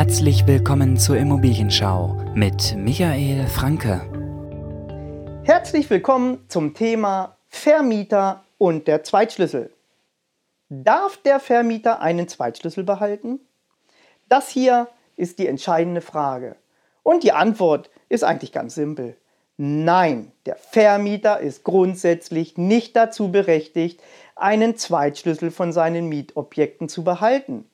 Herzlich willkommen zur Immobilienschau mit Michael Franke. Herzlich willkommen zum Thema Vermieter und der Zweitschlüssel. Darf der Vermieter einen Zweitschlüssel behalten? Das hier ist die entscheidende Frage. Und die Antwort ist eigentlich ganz simpel. Nein, der Vermieter ist grundsätzlich nicht dazu berechtigt, einen Zweitschlüssel von seinen Mietobjekten zu behalten.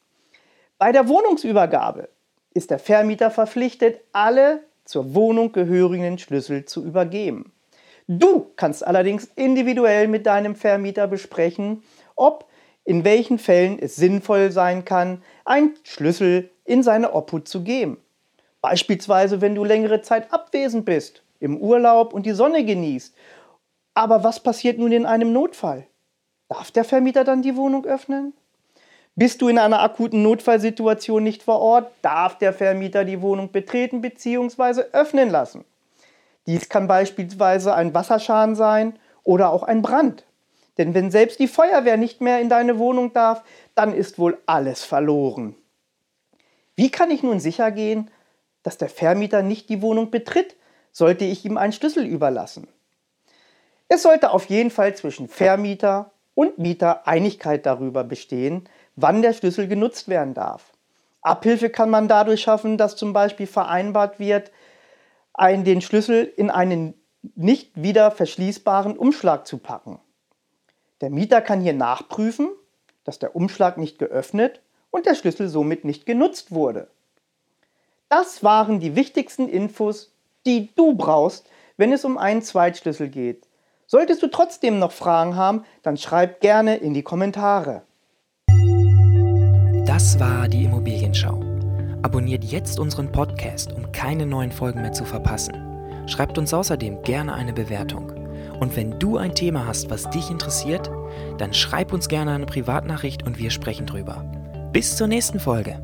Bei der Wohnungsübergabe ist der Vermieter verpflichtet, alle zur Wohnung gehörigen Schlüssel zu übergeben. Du kannst allerdings individuell mit deinem Vermieter besprechen, ob in welchen Fällen es sinnvoll sein kann, einen Schlüssel in seine Obhut zu geben. Beispielsweise, wenn du längere Zeit abwesend bist, im Urlaub und die Sonne genießt. Aber was passiert nun in einem Notfall? Darf der Vermieter dann die Wohnung öffnen? Bist du in einer akuten Notfallsituation nicht vor Ort, darf der Vermieter die Wohnung betreten bzw. öffnen lassen. Dies kann beispielsweise ein Wasserschaden sein oder auch ein Brand. Denn wenn selbst die Feuerwehr nicht mehr in deine Wohnung darf, dann ist wohl alles verloren. Wie kann ich nun sicher gehen, dass der Vermieter nicht die Wohnung betritt, sollte ich ihm einen Schlüssel überlassen? Es sollte auf jeden Fall zwischen Vermieter und Mieter Einigkeit darüber bestehen, wann der Schlüssel genutzt werden darf. Abhilfe kann man dadurch schaffen, dass zum Beispiel vereinbart wird, einen, den Schlüssel in einen nicht wieder verschließbaren Umschlag zu packen. Der Mieter kann hier nachprüfen, dass der Umschlag nicht geöffnet und der Schlüssel somit nicht genutzt wurde. Das waren die wichtigsten Infos, die du brauchst, wenn es um einen Zweitschlüssel geht. Solltest du trotzdem noch Fragen haben, dann schreib gerne in die Kommentare. Das war die Immobilienschau. Abonniert jetzt unseren Podcast, um keine neuen Folgen mehr zu verpassen. Schreibt uns außerdem gerne eine Bewertung. Und wenn du ein Thema hast, was dich interessiert, dann schreib uns gerne eine Privatnachricht und wir sprechen drüber. Bis zur nächsten Folge.